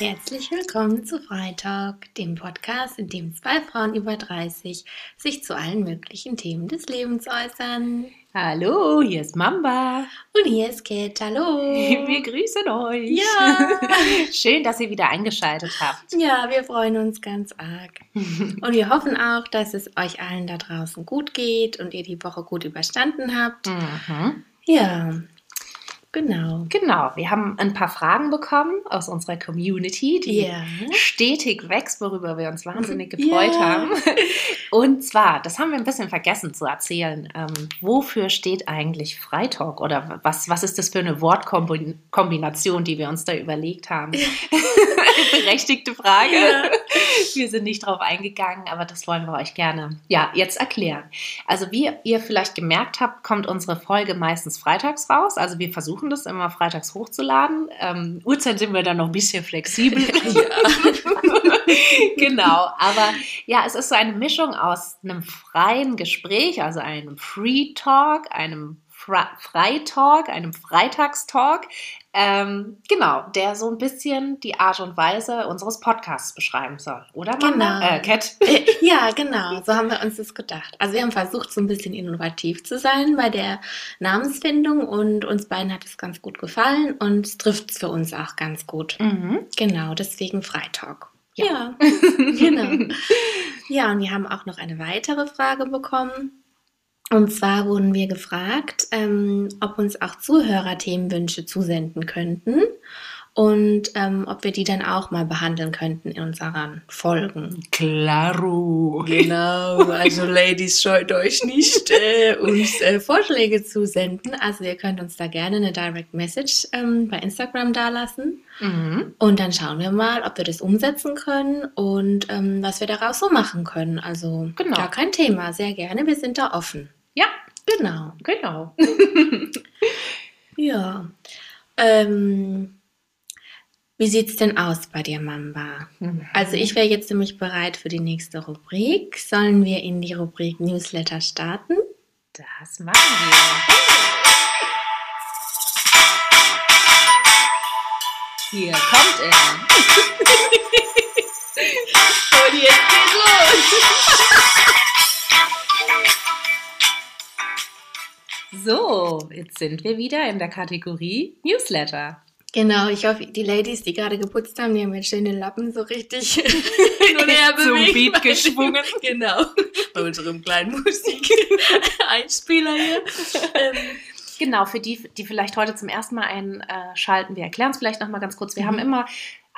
Herzlich willkommen zu Freitag, dem Podcast, in dem zwei Frauen über 30 sich zu allen möglichen Themen des Lebens äußern. Hallo, hier ist Mamba. Und hier ist Kat. Hallo. Wir grüßen euch. Ja. Schön, dass ihr wieder eingeschaltet habt. Ja, wir freuen uns ganz arg. Und wir hoffen auch, dass es euch allen da draußen gut geht und ihr die Woche gut überstanden habt. Mhm. Ja, genau. Genau, wir haben ein paar Fragen bekommen aus unserer Community, die Ja. stetig wächst, worüber wir uns wahnsinnig gefreut Ja. haben. Und zwar, das haben wir ein bisschen vergessen zu erzählen, ähm, wofür steht eigentlich Freitalk oder was, was ist das für eine Wortkombination, die wir uns da überlegt haben? Berechtigte Frage. Ja. Wir sind nicht drauf eingegangen, aber das wollen wir euch gerne ja, jetzt erklären. Also wie ihr vielleicht gemerkt habt, kommt unsere Folge meistens freitags raus. Also wir versuchen das immer freitags hochzuladen. Ähm, Uhrzeit sind wir dann noch ein bisschen flexibel. genau, aber ja, es ist so eine Mischung aus einem freien Gespräch, also einem Free Talk, einem Fra Freitalk, einem Freitagstalk, ähm, genau, der so ein bisschen die Art und Weise unseres Podcasts beschreiben soll, oder? Manda? Genau. Äh, Cat? Äh, Ja, genau, so haben wir uns das gedacht. Also wir haben versucht, so ein bisschen innovativ zu sein bei der Namensfindung und uns beiden hat es ganz gut gefallen und es trifft es für uns auch ganz gut. Mhm. Genau, deswegen Freitalk. Ja. Ja, genau. Ja, und wir haben auch noch eine weitere Frage bekommen. Und zwar wurden wir gefragt, ähm, ob uns auch Zuhörer Themenwünsche zusenden könnten und ähm, ob wir die dann auch mal behandeln könnten in unseren Folgen. Claro. Genau, also Ladies, scheut euch nicht, äh, uns äh, Vorschläge zu senden. Also ihr könnt uns da gerne eine Direct Message ähm, bei Instagram dalassen. Mhm. Und dann schauen wir mal, ob wir das umsetzen können und ähm, was wir daraus so machen können. Also Genau. gar kein Thema, sehr gerne, wir sind da offen. Ja, Genau. genau. Ja. Ähm, wie sieht's denn aus bei dir, Mamba? Also ich wäre jetzt nämlich bereit für die nächste Rubrik. Sollen wir in die Rubrik Newsletter starten? Das machen wir. Hier kommt er. Und jetzt geht's los! So, jetzt sind wir wieder in der Kategorie Newsletter. Genau, ich hoffe, die Ladies, die gerade geputzt haben, die haben jetzt schön den Lappen so richtig hin und her Zum bewegt. Beat geschwungen. Genau, bei unserem kleinen Musik-Einspieler hier. Ähm, Genau, für die, die vielleicht heute zum ersten Mal einschalten, wir erklären es vielleicht nochmal ganz kurz. Wir Mhm. haben immer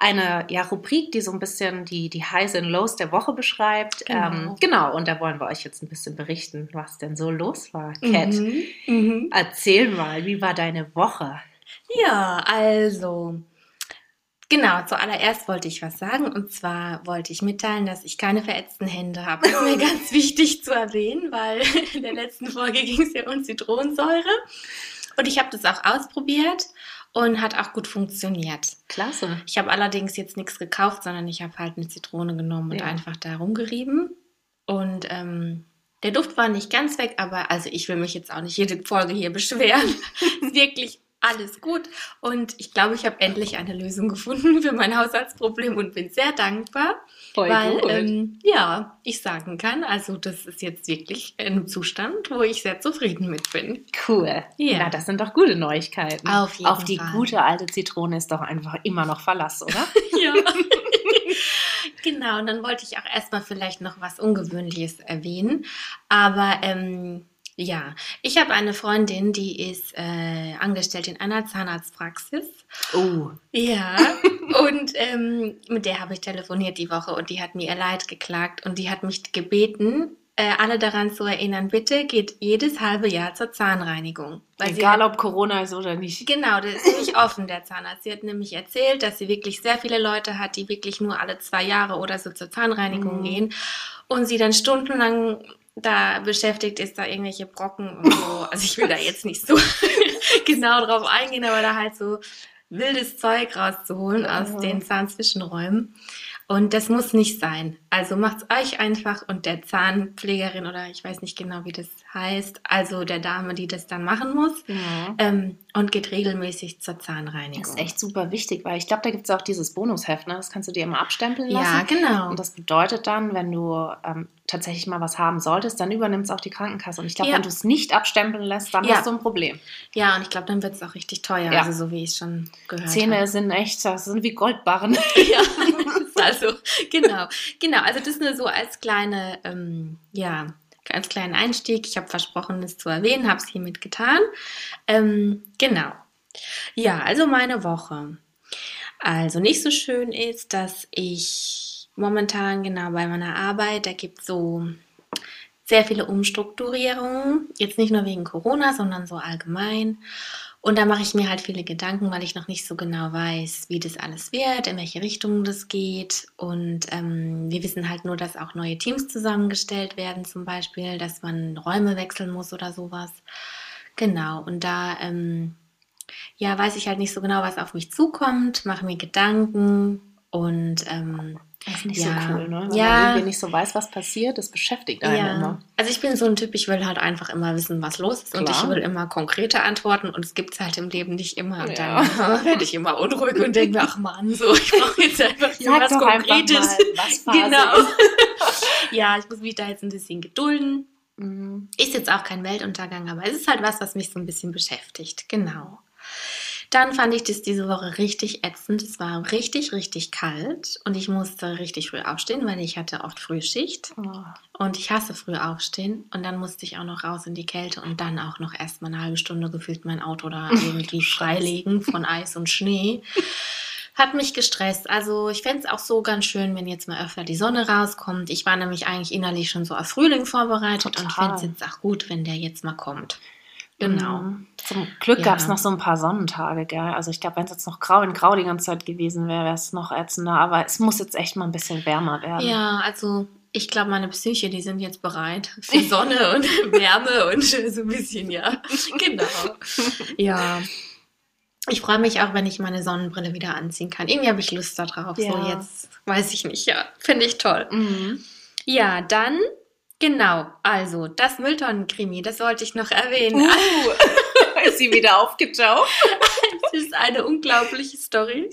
eine ja, Rubrik, die so ein bisschen die, die Highs und Lows der Woche beschreibt. Genau. Ähm, genau, und da wollen wir euch jetzt ein bisschen berichten, was denn so los war. Cat, mhm, mhm. erzähl mal, wie war deine Woche? Ja, also. Genau, zuallererst wollte ich was sagen und zwar wollte ich mitteilen, dass ich keine verätzten Hände habe. Das ist mir ganz wichtig zu erwähnen, weil in der letzten Folge ging es ja um Zitronensäure und ich habe das auch ausprobiert und hat auch gut funktioniert. Klasse. Ich habe allerdings jetzt nichts gekauft, sondern ich habe halt eine Zitrone genommen und Ja. einfach da rumgerieben. Und ähm, der Duft war nicht ganz weg, aber also ich will mich jetzt auch nicht jede Folge hier beschweren. wirklich alles gut. Und ich glaube, ich habe endlich eine Lösung gefunden für mein Haushaltsproblem und bin sehr dankbar, Voll weil ähm, ja, ich sagen kann, also das ist jetzt wirklich ein Zustand, wo ich sehr zufrieden mit bin. cool. Ja. Na, das sind doch gute Neuigkeiten. Auf jeden Auf die Fall. gute alte Zitrone ist doch einfach immer noch Verlass, oder? Ja. genau, und dann wollte ich auch erstmal vielleicht noch was Ungewöhnliches erwähnen. Aber ähm, ja, ich habe eine Freundin, die ist äh, angestellt in einer Zahnarztpraxis. Oh. Ja, und ähm, mit der habe ich telefoniert die Woche und die hat mir ihr Leid geklagt und die hat mich gebeten, äh, alle daran zu erinnern, bitte geht jedes halbe Jahr zur Zahnreinigung. Weil sie Egal ob Corona ist oder nicht. Genau, der ist ziemlich offen, der Zahnarzt. Sie hat nämlich erzählt, dass sie wirklich sehr viele Leute hat, die wirklich nur alle zwei Jahre oder so zur Zahnreinigung Mhm. gehen und sie dann stundenlang da beschäftigt ist, da irgendwelche Brocken und so. Also ich will da jetzt nicht so genau drauf eingehen, aber da halt so wildes Zeug rauszuholen aus Mhm. den Zahnzwischenräumen. Und das muss nicht sein. Also macht's euch einfach und der Zahnpflegerin oder ich weiß nicht genau, wie das heißt, also der Dame, die das dann machen muss, Ja. ähm, und geht regelmäßig zur Zahnreinigung. Das ist echt super wichtig, weil ich glaube, da gibt es auch dieses Bonusheft, ne? das kannst du dir immer abstempeln lassen. Ja, genau. Und das bedeutet dann, wenn du ähm, tatsächlich mal was haben solltest, dann übernimmt es auch die Krankenkasse. Und ich glaube, Ja. wenn du es nicht abstempeln lässt, dann Ja. hast du ein Problem. Ja, und ich glaube, dann wird es auch richtig teuer, also so wie ich es schon gehört Zähne habe. sind echt, das sind wie Goldbarren. Ja, also, genau. Genau, also das nur so als kleine, ähm, ja, als kleinen Einstieg. Ich habe versprochen, es zu erwähnen, habe es hiermit getan. Ähm, genau. Ja, also meine Woche. Also nicht so schön ist, dass ich momentan genau bei meiner Arbeit, da gibt es so sehr viele Umstrukturierungen. Jetzt nicht nur wegen Corona, sondern so allgemein. Und da mache ich mir halt viele Gedanken, weil ich noch nicht so genau weiß, wie das alles wird, in welche Richtung das geht. Und ähm, wir wissen halt nur, dass auch neue Teams zusammengestellt werden, zum Beispiel, dass man Räume wechseln muss oder sowas. Genau. Und da ähm, ja, weiß ich halt nicht so genau, was auf mich zukommt, mache mir Gedanken und ähm, Das ist nicht Ja. so cool, ne? Wenn Ja. man irgendwie nicht so weiß, was passiert, das beschäftigt einen Ja, immer. also ich bin so ein Typ, ich will halt einfach immer wissen, was los ist und Klar. ich will immer konkrete Antworten und es gibt es halt im Leben nicht immer. Und Ja. dann werde ich immer unruhig und denke mir, ach Mann, so, ich brauche jetzt einfach hier was einfach Konkretes. mal, was genau. ja, ich muss mich da jetzt ein bisschen gedulden. Mhm. Ist jetzt auch kein Weltuntergang, aber es ist halt was, was mich so ein bisschen beschäftigt. Genau. Dann fand ich das diese Woche richtig ätzend. Es war richtig, richtig kalt und ich musste richtig früh aufstehen, weil ich hatte oft Frühschicht. Oh. Und ich hasse früh aufstehen. Und dann musste ich auch noch raus in die Kälte und dann auch noch erst mal eine halbe Stunde gefühlt mein Auto da irgendwie freilegen von Eis und Schnee. Hat mich gestresst. Also ich fände es auch so ganz schön, wenn jetzt mal öfter die Sonne rauskommt. Ich war nämlich eigentlich innerlich schon so auf Frühling vorbereitet und Total. fände es jetzt auch gut, wenn der jetzt mal kommt. Genau. Mhm. Zum Glück Ja. gab es noch so ein paar Sonnentage, gell? Also ich glaube, wenn es jetzt noch grau in grau die ganze Zeit gewesen wäre, wäre es noch ätzender. Aber es muss jetzt echt mal ein bisschen wärmer werden. Ja, also ich glaube, meine Psyche, die sind jetzt bereit für Sonne und Wärme und so ein bisschen, ja. Genau. Ja. Ich freue mich auch, wenn ich meine Sonnenbrille wieder anziehen kann. Irgendwie habe ich Lust darauf. So Ja. jetzt weiß ich nicht, ja. Finde ich toll. Mhm. Ja, dann, genau. Also, das Mülltonnenkrimi, das wollte ich noch erwähnen. Uh, ist sie wieder aufgetaucht? Das ist eine unglaubliche Story.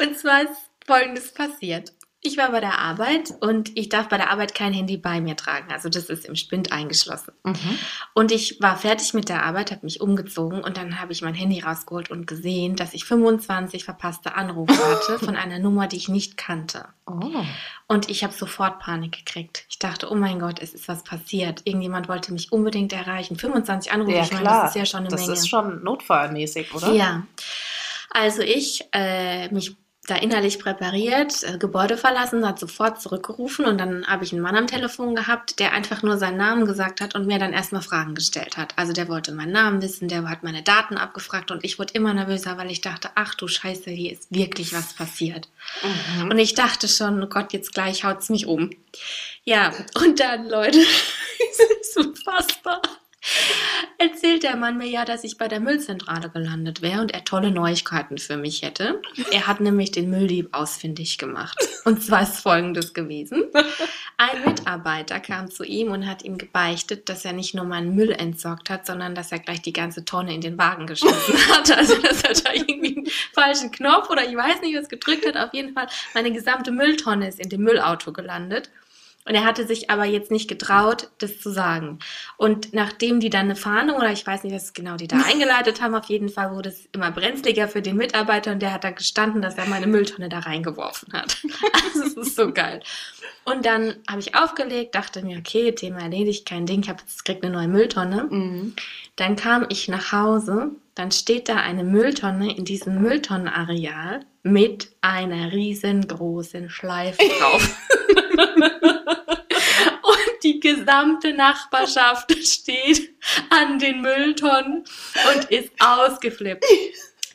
Und zwar ist Folgendes passiert. Ich war bei der Arbeit und ich darf bei der Arbeit kein Handy bei mir tragen. Also das ist im Spind eingeschlossen. Mhm. Und ich war fertig mit der Arbeit, habe mich umgezogen und dann habe ich mein Handy rausgeholt und gesehen, dass ich 25 verpasste Anrufe hatte von einer Nummer, die ich nicht kannte. Oh. Und ich habe sofort Panik gekriegt. Ich dachte, oh mein Gott, es ist was passiert. Irgendjemand wollte mich unbedingt erreichen. 25 Anrufe, Ja, ich meine, klar. das ist ja schon eine das Menge. ist schon notfallmäßig, oder? Ja. Also ich äh, mich da innerlich präpariert, äh, Gebäude verlassen, hat sofort zurückgerufen und dann habe ich einen Mann am Telefon gehabt, der einfach nur seinen Namen gesagt hat und mir dann erstmal Fragen gestellt hat. Also der wollte meinen Namen wissen, der hat meine Daten abgefragt und ich wurde immer nervöser, weil ich dachte, ach du Scheiße, hier ist wirklich was passiert. Mhm. Und ich dachte schon, oh Gott, jetzt gleich haut's mich um. Ja, und dann, Leute, es ist unfassbar. Erzählt der Mann mir ja, dass ich bei der Müllzentrale gelandet wäre und er tolle Neuigkeiten für mich hätte. Er hat nämlich den Mülldieb ausfindig gemacht. Und zwar ist folgendes gewesen. Ein Mitarbeiter kam zu ihm und hat ihm gebeichtet, dass er nicht nur meinen Müll entsorgt hat, sondern dass er gleich die ganze Tonne in den Wagen geschmissen hat. Also, dass er da irgendwie einen falschen Knopf oder ich weiß nicht, was gedrückt hat. Auf jeden Fall, meine gesamte Mülltonne ist in dem Müllauto gelandet. Und er hatte sich aber jetzt nicht getraut, das zu sagen. Und nachdem die dann eine Fahndung oder ich weiß nicht, was genau die da eingeleitet haben, auf jeden Fall wurde es immer brenzliger für den Mitarbeiter und der hat da gestanden, dass er meine Mülltonne da reingeworfen hat. Also es ist so geil. Und dann habe ich aufgelegt, dachte mir, okay, Thema erledigt, kein Ding, ich habe jetzt krieg eine neue Mülltonne. Mhm. Dann kam ich nach Hause, dann steht da eine Mülltonne in diesem Mülltonnenareal mit einer riesengroßen Schleife drauf. Und die gesamte Nachbarschaft steht an den Mülltonnen und ist ausgeflippt.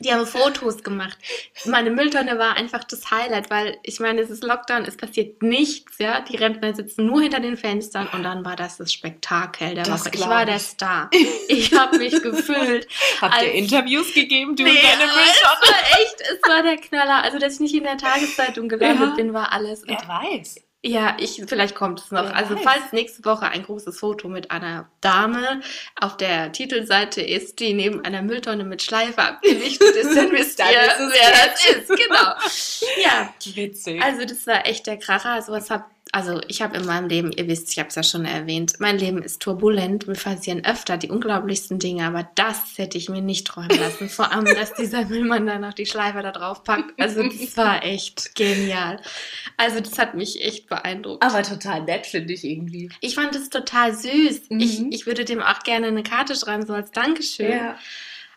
Die haben Fotos gemacht. Meine Mülltonne war einfach das Highlight, weil ich meine, es ist Lockdown, es passiert nichts, ja. Die Rentner sitzen nur hinter den Fenstern und dann war das das Spektakel der Das Woche. Ich war der ich. Star. Ich habe mich gefühlt. Habt ihr Interviews gegeben, du Nee, und deine Mülltonne? es war echt, es war der Knaller. Also, dass ich nicht in der Tageszeitung gelandet Ja. bin, war alles. Und Wer weiß. Ja, ich, vielleicht kommt es noch. Wer Also weiß. falls nächste Woche ein großes Foto mit einer Dame auf der Titelseite ist, die neben einer Mülltonne mit Schleife abgelichtet ist, dann wisst Dann ihr, wer das ist. Genau. Ja, Witzig. also das war echt der Kracher. Sowas hab, also ich habe in meinem Leben, ihr wisst, ich habe es ja schon erwähnt, mein Leben ist turbulent. Mir passieren öfter die unglaublichsten Dinge, aber das hätte ich mir nicht träumen lassen. Vor allem, dass dieser Müllmann dann noch die Schleife da drauf packt. Also das war echt genial. Also das hat mich echt beeindruckt. Aber total nett, finde ich irgendwie. Ich fand es total süß. Ich, Mhm. ich würde dem auch gerne eine Karte schreiben, so als Dankeschön.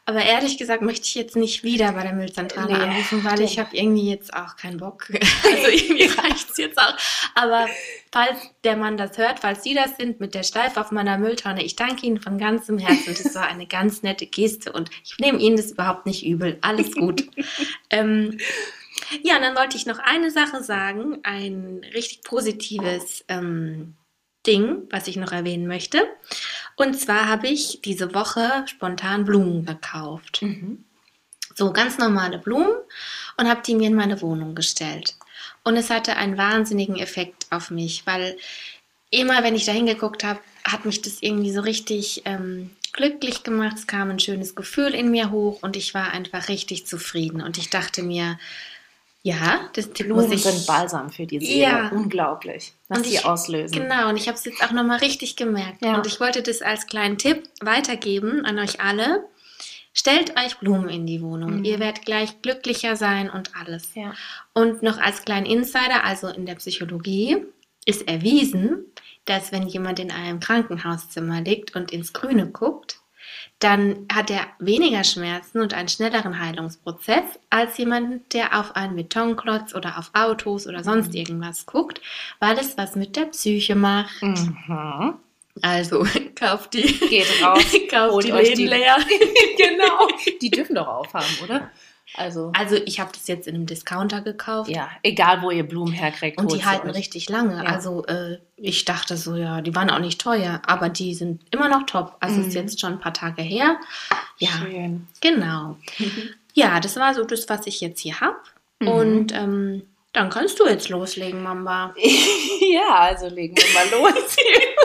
Aber ehrlich gesagt möchte ich jetzt nicht wieder bei der Müllzentrale Nee, anrufen, weil ich stimmt. habe irgendwie jetzt auch keinen Bock. Also irgendwie reicht es jetzt auch. Aber falls der Mann das hört, falls Sie das sind mit der Schleife auf meiner Mülltonne, ich danke Ihnen von ganzem Herzen. Das war eine ganz nette Geste und ich nehme Ihnen das überhaupt nicht übel. Alles gut. ähm, ja, und dann wollte ich noch eine Sache sagen, ein richtig positives ähm, Ding, was ich noch erwähnen möchte. Und zwar habe ich diese Woche spontan Blumen gekauft. Mhm. So ganz normale Blumen und habe die mir in meine Wohnung gestellt. Und es hatte einen wahnsinnigen Effekt auf mich, weil immer, wenn ich da hingeguckt habe, hat mich das irgendwie so richtig ähm, glücklich gemacht. Es kam ein schönes Gefühl in mir hoch und ich war einfach richtig zufrieden. Und ich dachte mir, ja, das muss Blumen ich. sind Balsam für die Seele. Ja. Unglaublich, was Und sie ich- auslösen. Genau, und ich habe es jetzt auch nochmal richtig gemerkt. Ja. Und ich wollte das als kleinen Tipp weitergeben an euch alle. Stellt euch Blumen in die Wohnung. Mhm. Ihr werdet gleich glücklicher sein und alles. Ja. Und noch als kleinen Insider, also in der Psychologie, ist erwiesen, dass wenn jemand in einem Krankenhauszimmer liegt und ins Grüne guckt, dann hat er weniger Schmerzen und einen schnelleren Heilungsprozess als jemand, der auf einen Betonklotz oder auf Autos oder sonst irgendwas guckt, weil es was mit der Psyche macht. Mhm. Also kauft die, Geht raus, kauft die Läden die- leer. genau. Die dürfen doch aufhaben, oder? Also, Also ich habe das jetzt in einem Discounter gekauft. ja, egal wo ihr Blumen herkriegt. Und die halten euch. richtig lange. Ja. Also äh, ich dachte so, ja, die waren auch nicht teuer, aber die sind immer noch top. Also ist Mhm. jetzt schon ein paar Tage her. Ja, Schön. genau. Ja, das war so das, was ich jetzt hier habe. Mhm. Und ähm, dann kannst du jetzt loslegen, Mamba. ja, also legen wir mal los.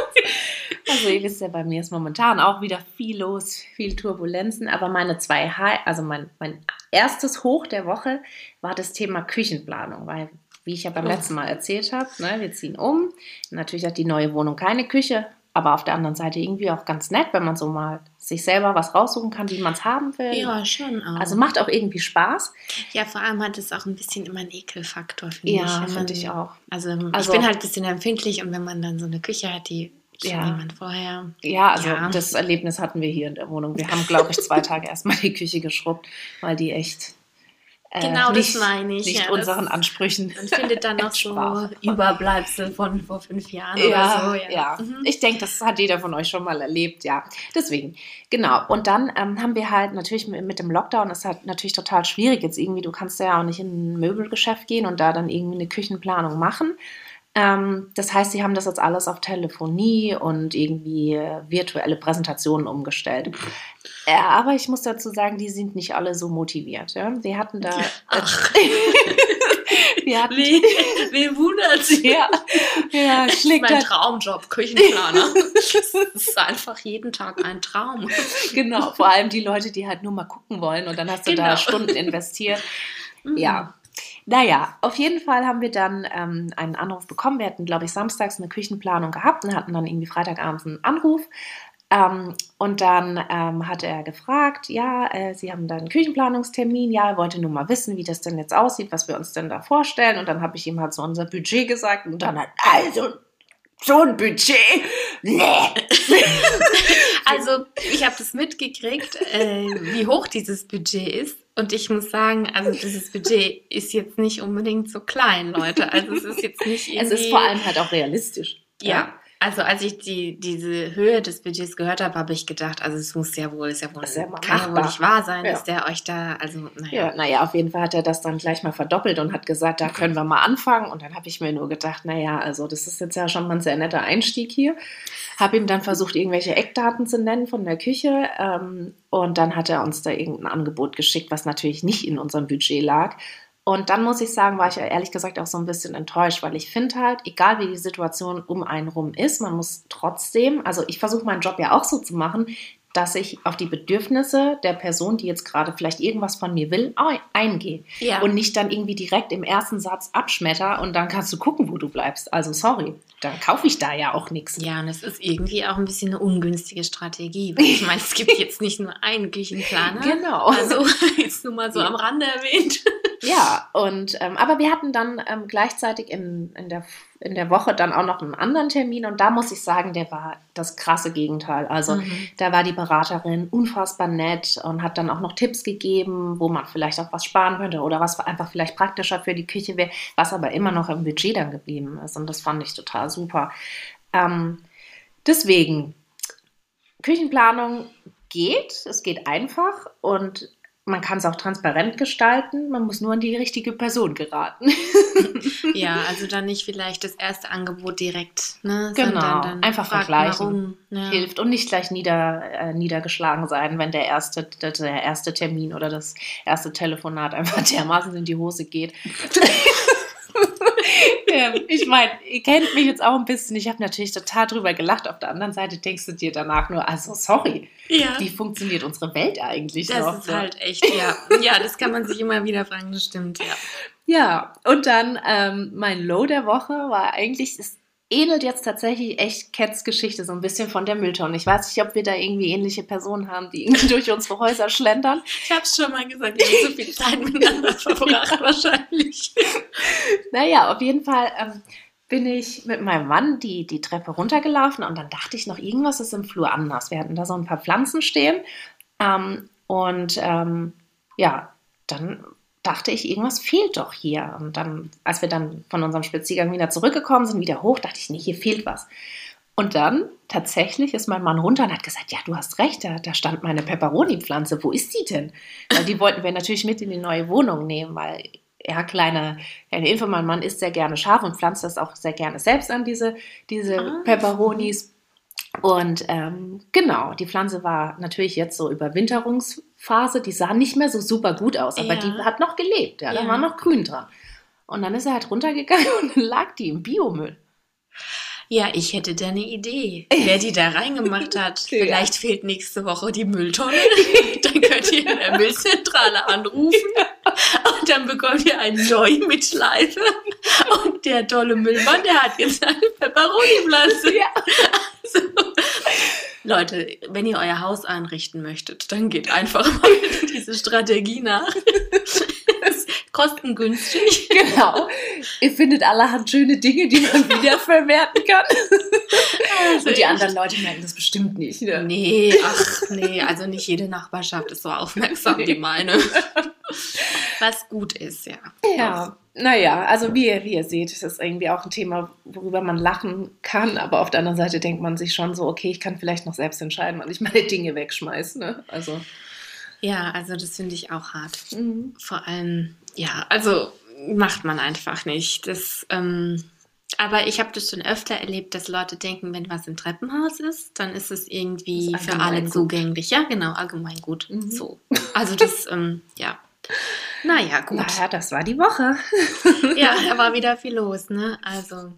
also ihr wisst ja, bei mir ist momentan auch wieder viel los, viel Turbulenzen, aber meine zwei High, also mein, mein erstes Hoch der Woche war das Thema Küchenplanung, weil wie ich ja beim Oh. letzten Mal erzählt habe, ne, wir ziehen um. Natürlich hat die neue Wohnung keine Küche, aber auf der anderen Seite irgendwie auch ganz nett, wenn man so mal sich selber was raussuchen kann, wie man es haben will. Ja, schon auch. Also macht auch irgendwie Spaß. ja, vor allem hat es auch ein bisschen immer einen Ekelfaktor, finde ich. Ja, wenn man- finde ich auch. Also, Also- ich bin halt ein bisschen empfindlich und wenn man dann so eine Küche hat, die Ja. jemand vorher. Ja, also Ja. das Erlebnis hatten wir hier in der Wohnung. Wir haben, glaube ich, zwei Tage erstmal die Küche geschrubbt, weil die echt äh, Genau, das nicht, meine ich, nicht ja, das- unseren Ansprüchen Man findet dann noch so. Überbleibsel von vor fünf Jahren Ja, oder so. ja. Mhm. Ich denke, das hat jeder von euch schon mal erlebt, ja. Deswegen, genau. Und dann ähm, haben wir halt natürlich mit, mit dem Lockdown, ist halt natürlich total schwierig jetzt irgendwie. Du kannst ja auch nicht in ein Möbelgeschäft gehen und da dann irgendwie eine Küchenplanung machen. Ähm, das heißt, sie haben das jetzt alles auf Telefonie und irgendwie äh, virtuelle Präsentationen umgestellt. Ja, aber ich muss dazu sagen, die sind nicht alle so motiviert. Ja? Die hatten da. Ach. wir hatten, Wen, wen wundert's? ja, ja, schlägt mein halt Traumjob, Küchenplaner. Das ist einfach jeden Tag ein Traum. Genau, vor allem die Leute, die halt nur mal gucken wollen und dann hast du da Genau. Stunden investiert. Mhm. Ja. Naja, auf jeden Fall haben wir dann ähm, einen Anruf bekommen. Wir hatten, glaube ich, samstags eine Küchenplanung gehabt und hatten dann irgendwie Freitagabends einen Anruf. Ähm, und dann ähm, hat er gefragt, ja, äh, Sie haben da einen Küchenplanungstermin, ja, er wollte nur mal wissen, wie das denn jetzt aussieht, was wir uns denn da vorstellen. Und dann habe ich ihm halt so unser Budget gesagt und dann hat, also, so ein Budget? Nee. Also, ich habe das mitgekriegt, äh, wie hoch dieses Budget ist. Und ich muss sagen, also dieses Budget ist jetzt nicht unbedingt so klein, Leute. Also es ist jetzt nicht irgendwie... Es ist vor allem halt auch realistisch. Ja, also als ich die, diese Höhe des Budgets gehört habe, habe ich gedacht, also es muss ja wohl, ist ja wohl, Ist ja kann ja wohl nicht wahr sein, Ja. dass der euch da, also naja. Ja, naja, auf jeden Fall hat er das dann gleich mal verdoppelt und hat gesagt, da können wir mal anfangen. Und dann habe ich mir nur gedacht, naja, also das ist jetzt ja schon mal ein sehr netter Einstieg hier. Habe ihm dann versucht, irgendwelche Eckdaten zu nennen von der Küche. Ähm, und dann hat er uns da irgendein Angebot geschickt, was natürlich nicht in unserem Budget lag. Und dann muss ich sagen, war ich ehrlich gesagt auch so ein bisschen enttäuscht, weil ich finde halt, egal wie die Situation um einen rum ist, man muss trotzdem, also ich versuche meinen Job ja auch so zu machen, dass ich auf die Bedürfnisse der Person, die jetzt gerade vielleicht irgendwas von mir will, eingehe. Ja. Und nicht dann irgendwie direkt im ersten Satz abschmetter und dann kannst du gucken, wo du bleibst. Also sorry, dann kaufe ich da ja auch nichts. Ja, und es ist irgendwie auch ein bisschen eine ungünstige Strategie. Weil ich meine, es gibt jetzt nicht nur einen Küchenplaner. Genau. Also jetzt nur mal so ja. am Rande erwähnt. Ja, und ähm, aber wir hatten dann ähm, gleichzeitig in, in der in der Woche dann auch noch einen anderen Termin und da muss ich sagen, der war das krasse Gegenteil. Also mhm. da war die Beraterin unfassbar nett und hat dann auch noch Tipps gegeben, wo man vielleicht auch was sparen könnte oder was einfach vielleicht praktischer für die Küche wäre, was aber immer noch im Budget dann geblieben ist und das fand ich total super. Ähm, deswegen, Küchenplanung geht, es geht einfach und man kann es auch transparent gestalten, man muss nur an die richtige Person geraten. ja, also dann nicht vielleicht das erste Angebot direkt, ne? Genau, einfach vergleichen ja. hilft und nicht gleich nieder, äh, niedergeschlagen sein, wenn der erste, der erste Termin oder das erste Telefonat einfach dermaßen in die Hose geht. ich meine, ihr kennt mich jetzt auch ein bisschen. Ich habe natürlich total drüber gelacht. Auf der anderen Seite denkst du dir danach nur, also sorry, ja. wie funktioniert unsere Welt eigentlich das noch? Das ist halt echt, ja. Ja, das kann man sich immer wieder fragen, das stimmt, ja. Ja, und dann ähm, mein Low der Woche war eigentlich, ist ähnelt jetzt tatsächlich echt Cats Geschichte so ein bisschen von der Mülltonne. Ich weiß nicht, ob wir da irgendwie ähnliche Personen haben, die irgendwie durch unsere Häuser schlendern. Ich habe schon mal gesagt, wir haben so viel Zeit miteinander verbracht wahrscheinlich. Naja, auf jeden Fall ähm, bin ich mit meinem Mann die, die Treppe runtergelaufen und dann dachte ich noch, irgendwas ist im Flur anders. Wir hatten da so ein paar Pflanzen stehen ähm, und ähm, ja, dann dachte ich, irgendwas fehlt doch hier. Und dann, als wir dann von unserem Spaziergang wieder zurückgekommen sind, wieder hoch, dachte ich, nee, hier fehlt was. Und dann tatsächlich ist mein Mann runter und hat gesagt, ja, du hast recht, da, da stand meine Peperoni-Pflanze. Wo ist die denn? Weil die wollten wir natürlich mit in die neue Wohnung nehmen, weil ja, kleine, kleine Info, mein Mann isst sehr gerne scharf und pflanzt das auch sehr gerne selbst an, diese, diese ah. Peperonis. Und ähm, genau, die Pflanze war natürlich jetzt so Überwinterungsphase, die sah nicht mehr so super gut aus, aber ja. die hat noch gelebt, ja, ja. da war noch grün dran. Und dann ist er halt runtergegangen und dann lag die im Biomüll. Ja, ich hätte da eine Idee, wer die da reingemacht hat. ja. Vielleicht fehlt nächste Woche die Mülltonne. dann könnt ihr in der Müllzentrale anrufen. Und dann bekommt ihr eine neue Mitschleife. Und der tolle Müllmann, der hat jetzt eine Peperoni-Pflanze. Ja. Also, Leute, wenn ihr euer Haus einrichten möchtet, dann geht einfach mal diese Strategie nach. Kostengünstig. Genau. Ihr findet allerhand schöne Dinge, die man wiederverwerten kann. Also Und die anderen Leute merken das bestimmt nicht. Ne? Nee, ach nee, also nicht jede Nachbarschaft ist so aufmerksam wie meine. Was gut ist, ja. Ja. Naja, also wie ihr, wie ihr seht, ist das irgendwie auch ein Thema, worüber man lachen kann, aber auf der anderen Seite denkt man sich schon so, okay, ich kann vielleicht noch selbst entscheiden, wann ich meine Dinge wegschmeiße. Ne? Also. Ja, also das finde ich auch hart. Mhm. Vor allem, ja, also macht man einfach nicht. Das, ähm, aber ich habe das schon öfter erlebt, dass Leute denken, wenn was im Treppenhaus ist, dann ist es irgendwie für alle gut. zugänglich. Ja, genau, allgemein gut. Mhm. So. Also das, ähm, ja. Naja, gut. Naja, das war die Woche. ja, da war wieder viel los, ne? Also,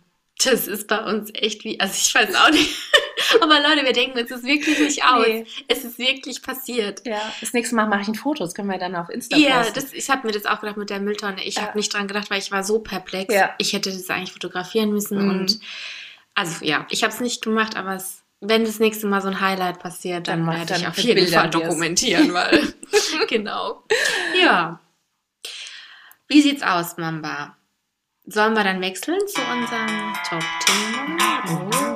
das ist bei uns echt wie, also ich weiß auch nicht. Aber Leute, wir denken uns das wirklich nicht aus. Nee. Es ist wirklich passiert. Ja, das nächste Mal mache ich ein Foto, das können wir dann auf Insta ja. Ja, ich habe mir das auch gedacht mit der Mülltonne. Ich ja. habe nicht dran gedacht, weil ich war so perplex. Ja. Ich hätte das eigentlich fotografieren müssen mhm. und also ja, ich habe es nicht gemacht, aber es, wenn das nächste Mal so ein Highlight passiert, dann, dann werde ich auf jeden Bilder Fall dokumentieren, weil genau. Ja. Wie sieht's aus, Mamba? Sollen wir dann wechseln zu unserem Top-Thema? Oh,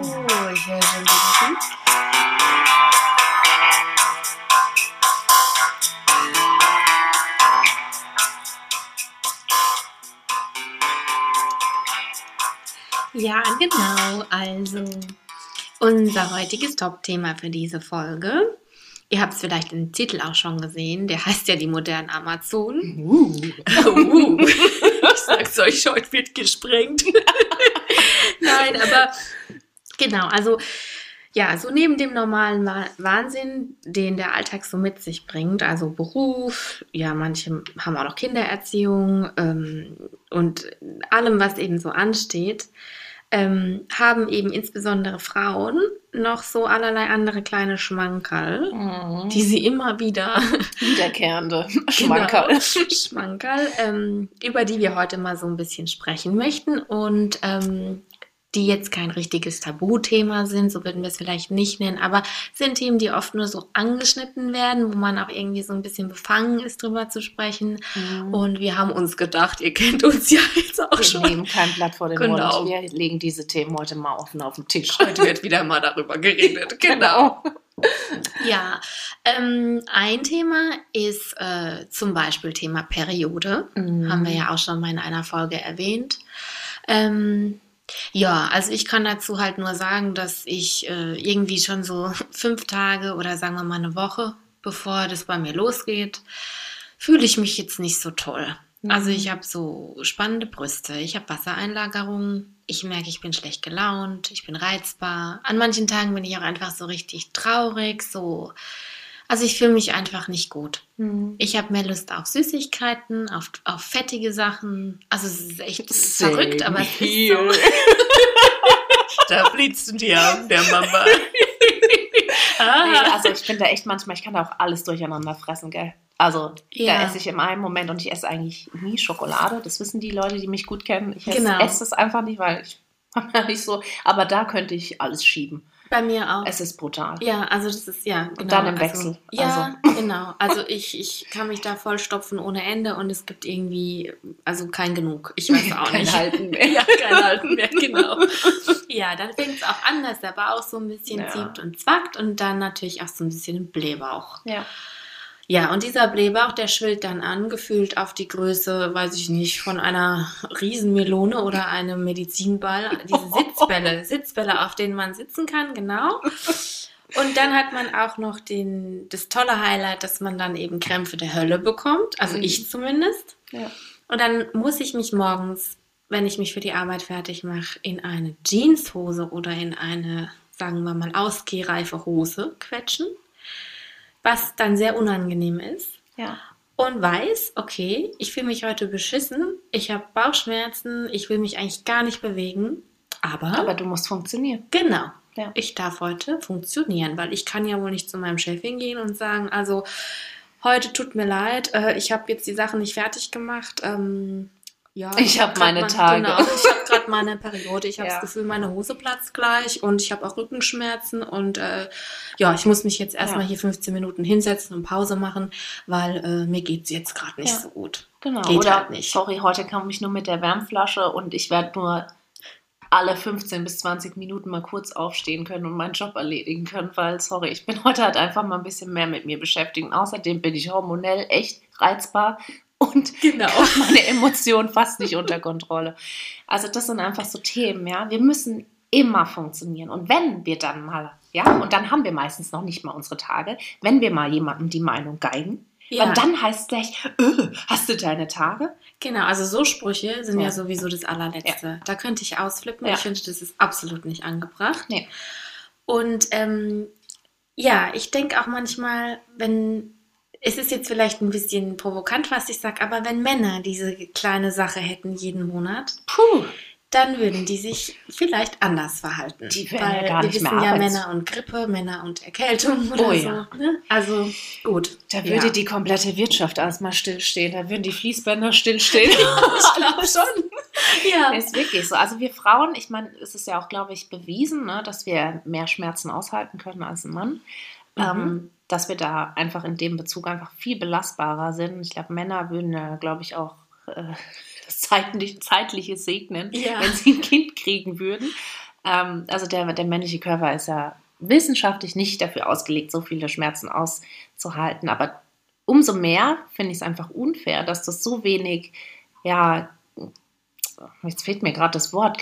Ja, genau. Also, unser heutiges Top-Thema für diese Folge. Ihr habt es vielleicht im Titel auch schon gesehen. Der heißt ja die modernen Amazon. Uh. uh sag's euch, heute wird gesprengt. Nein, aber genau, also Ja, so neben dem normalen Wa- Wahnsinn, den der Alltag so mit sich bringt, also Beruf, ja, manche haben auch noch Kindererziehung ähm, und allem, was eben so ansteht, ähm, haben eben insbesondere Frauen noch so allerlei andere kleine Schmankerl, die sie immer wieder Wiederkehrende Schmankerl, Genau. Schmankerl ähm, über die wir heute mal so ein bisschen sprechen möchten und ähm, die jetzt kein richtiges Tabuthema sind, so würden wir es vielleicht nicht nennen, aber sind Themen, die oft nur so angeschnitten werden, wo man auch irgendwie so ein bisschen befangen ist, drüber zu sprechen. Mhm. Und wir haben uns gedacht, ihr kennt uns ja jetzt auch Wir schon. nehmen kein Blatt vor den Genau. Mund. Wir legen diese Themen heute mal offen auf den Tisch. Heute wird wieder mal darüber geredet. Genau. Ja, ähm, ein Thema ist äh, zum Beispiel Thema Periode. Mhm. Haben wir ja auch schon mal in einer Folge erwähnt. Ähm, ja, also ich kann dazu halt nur sagen, dass ich äh, irgendwie schon so fünf Tage oder sagen wir mal eine Woche, bevor das bei mir losgeht, fühle ich mich jetzt nicht so toll. Also ich habe so spannende Brüste, ich habe Wassereinlagerungen, ich merke, ich bin schlecht gelaunt, ich bin reizbar. An manchen Tagen bin ich auch einfach so richtig traurig, so. Also ich fühle mich einfach nicht gut. Mhm. Ich habe mehr Lust auf Süßigkeiten, auf, auf fettige Sachen. Also es ist echt Same verrückt, aber es ist so. da blitzen die Augen der Mama. Nee, ah. also ich bin da echt manchmal, ich kann da auch alles durcheinander fressen, gell? Also Ja. da esse ich in einem Moment und ich esse eigentlich nie Schokolade. Das wissen die Leute, die mich gut kennen. Ich esse, Genau. esse es einfach nicht, weil ich nicht so. Aber da könnte ich alles schieben. Bei mir auch. Es ist brutal. Ja, also das ist, ja, genau. dann im also, Wechsel, Ja, genau. Also ich, ich kann mich da vollstopfen ohne Ende und es gibt irgendwie, also kein genug. Ich weiß auch Kein nicht. Halten mehr. ja, kein Halten mehr, genau. Ja, dann fängt es auch an, dass der Bauch so ein bisschen Ja. zieht und zwackt und dann natürlich auch so ein bisschen ein Blähbauch. Ja. Ja, und dieser Blähbauch, der schwillt dann an, gefühlt auf die Größe, weiß ich nicht, von einer Riesenmelone oder einem Medizinball. Diese Sitzbälle, Sitzbälle, auf denen man sitzen kann, genau. Und dann hat man auch noch den, das tolle Highlight, dass man dann eben Krämpfe der Hölle bekommt, also Mhm. ich zumindest. Ja. Und dann muss ich mich morgens, wenn ich mich für die Arbeit fertig mache, in eine Jeanshose oder in eine, sagen wir mal, ausgehreife Hose quetschen, was dann sehr unangenehm ist. Ja. Und weiß, okay, ich fühle mich heute beschissen, ich habe Bauchschmerzen, ich will mich eigentlich gar nicht bewegen, aber, Aber du musst funktionieren. genau, Ja. ich darf heute funktionieren, weil ich kann ja wohl nicht zu meinem Chef hingehen und sagen, also heute tut mir leid, äh, ich habe jetzt die Sachen nicht fertig gemacht. Ja, Ich hab grad meine mal- Tage. Genau, ich habe gerade meine Periode. Ich habe Ja. das Gefühl, meine Hose platzt gleich und ich habe auch Rückenschmerzen und äh, ja, ich muss mich jetzt erstmal Ja. hier 15 Minuten hinsetzen und Pause machen, weil äh, mir geht's jetzt gerade nicht Ja. so gut. Genau. Geht Oder, halt nicht. sorry, heute komme ich nur mit der Wärmflasche und ich werde nur alle 15 bis 20 Minuten mal kurz aufstehen können und meinen Job erledigen können, weil, sorry, ich bin heute halt einfach mal ein bisschen mehr mit mir beschäftigt. Außerdem bin ich hormonell echt reizbar und Genau. meine Emotionen fast nicht unter Kontrolle. Also das sind einfach so Themen, ja. Wir müssen immer funktionieren. Und wenn wir dann mal, ja, und dann haben wir meistens noch nicht mal unsere Tage, wenn wir mal jemandem die Meinung geigen, Ja. und dann heißt es gleich, öh, hast du deine Tage? Genau, also so Sprüche sind ja, Ja. sowieso das allerletzte. Da könnte ich ausflippen. Ja. Ich finde, das ist absolut nicht angebracht. Nee. Und ähm, ja, ich denke auch manchmal, wenn es ist jetzt vielleicht ein bisschen provokant, was ich sage, aber wenn Männer diese kleine Sache hätten jeden Monat, Puh. dann würden die sich vielleicht anders verhalten. Die wären ja Weil gar wir nicht mehr wissen ja arbeits- Männer und Grippe, Männer und Erkältung oder Oh so. ja. Ne? Also gut. Da würde ja. die komplette Wirtschaft erstmal stillstehen. Da würden die Fließbänder stillstehen. ich glaube schon. Ja. Ist wirklich so. Also wir Frauen, ich meine, es ist ja auch, glaube ich, bewiesen, ne, dass wir mehr Schmerzen aushalten können als ein Mann. Mhm. Ähm, dass wir da einfach in dem Bezug einfach viel belastbarer sind. Ich glaube, Männer würden glaube ich, auch äh, das zeitliche, zeitliche segnen, Ja. wenn sie ein Kind kriegen würden. Ähm, also der, der männliche Körper ist ja wissenschaftlich nicht dafür ausgelegt, so viele Schmerzen auszuhalten. Aber umso mehr finde ich es einfach unfair, dass das so wenig, ja, jetzt fehlt mir gerade das Wort,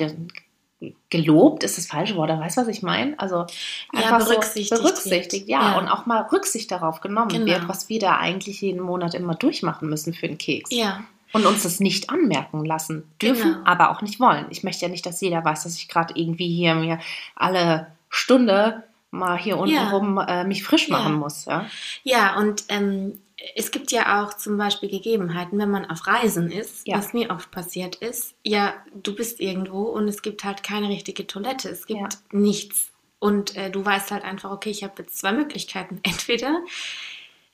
gelobt ist das falsche Wort, aber weißt du, was ich meine? Also Ja, einfach berücksichtigt so berücksichtigt, ja, Ja. und auch mal Rücksicht darauf genommen Genau. wird, was wir da eigentlich jeden Monat immer durchmachen müssen für den Keks. Ja. Und uns das nicht anmerken lassen dürfen, Genau. aber auch nicht wollen. Ich möchte ja nicht, dass jeder weiß, dass ich gerade irgendwie hier mir alle Stunde mal hier unten Ja. rum äh, mich frisch Ja. machen muss. Ja? Ja, und ähm, es gibt ja auch zum Beispiel Gegebenheiten, wenn man auf Reisen ist, Ja. was mir oft passiert ist. Ja, du bist irgendwo und es gibt halt keine richtige Toilette. Es gibt Ja. nichts. Und äh, du weißt halt einfach, okay, ich habe jetzt zwei Möglichkeiten. Entweder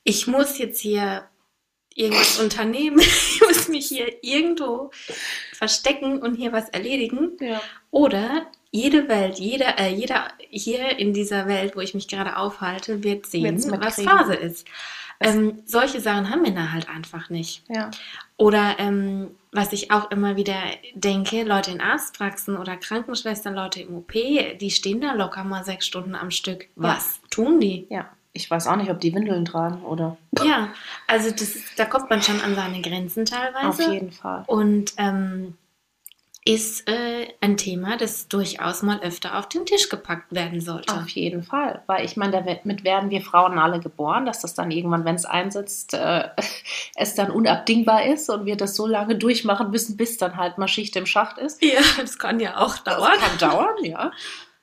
ich muss jetzt hier irgendwas unternehmen, ich muss mich hier irgendwo verstecken und hier was erledigen. Ja. Oder jede Welt, jeder, äh, jeder hier in dieser Welt, wo ich mich gerade aufhalte, wird sehen, was. Phase ist. Ähm, solche Sachen haben wir da halt einfach nicht. Ja. Oder ähm, was ich auch immer wieder denke, Leute in Arztpraxen oder Krankenschwestern, Leute im OP, die stehen da locker mal sechs Stunden am Stück. Was tun die? ja. Ich weiß auch nicht, ob die Windeln tragen oder. Ja, also das ist, da kommt man schon an seine Grenzen Auf teilweise. jeden Fall. Und ähm, ist äh, ein Thema, das durchaus mal öfter auf den Tisch gepackt werden sollte. Auf jeden Fall. Weil ich meine, damit werden wir Frauen alle geboren, dass das dann irgendwann, wenn es einsetzt, äh, es dann unabdingbar ist und wir das so lange durchmachen müssen, bis dann halt mal Schicht im Schacht ist. Ja, das kann ja auch Das dauern. kann dauern, ja.